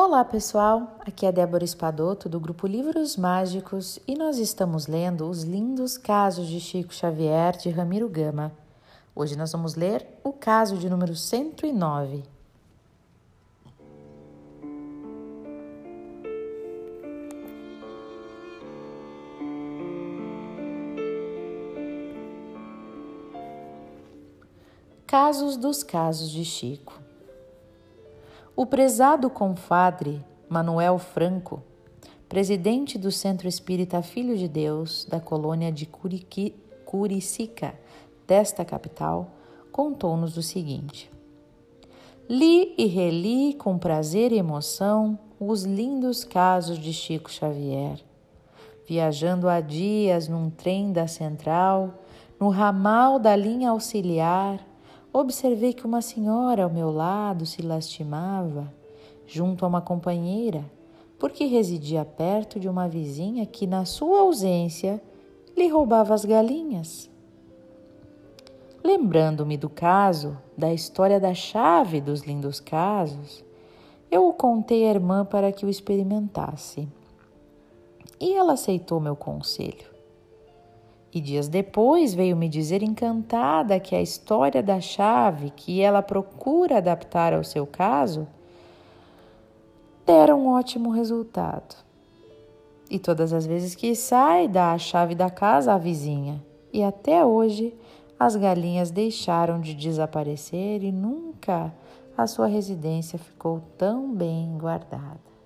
Olá pessoal, aqui é Débora Espadoto do grupo Livros Mágicos e nós estamos lendo os lindos casos de Chico Xavier de Ramiro Gama. Hoje nós vamos ler o caso de número 109. Casos dos casos de Chico. O prezado confadre Manuel Franco, presidente do Centro Espírita Filho de Deus da colônia de Curiqui, Curicica, desta capital, contou-nos o seguinte: Li e reli com prazer e emoção os lindos casos de Chico Xavier. Viajando há dias num trem da central, no ramal da linha auxiliar, observei que uma senhora ao meu lado se lastimava junto a uma companheira, porque residia perto de uma vizinha que, na sua ausência, lhe roubava as galinhas. Lembrando-me do caso, da história da chave dos lindos casos, eu o contei à irmã para que o experimentasse. E ela aceitou meu conselho. E dias depois veio me dizer encantada que a história da chave que ela procura adaptar ao seu caso dera um ótimo resultado. E todas as vezes que sai, dá a chave da casa à vizinha. E até hoje as galinhas deixaram de desaparecer e nunca a sua residência ficou tão bem guardada.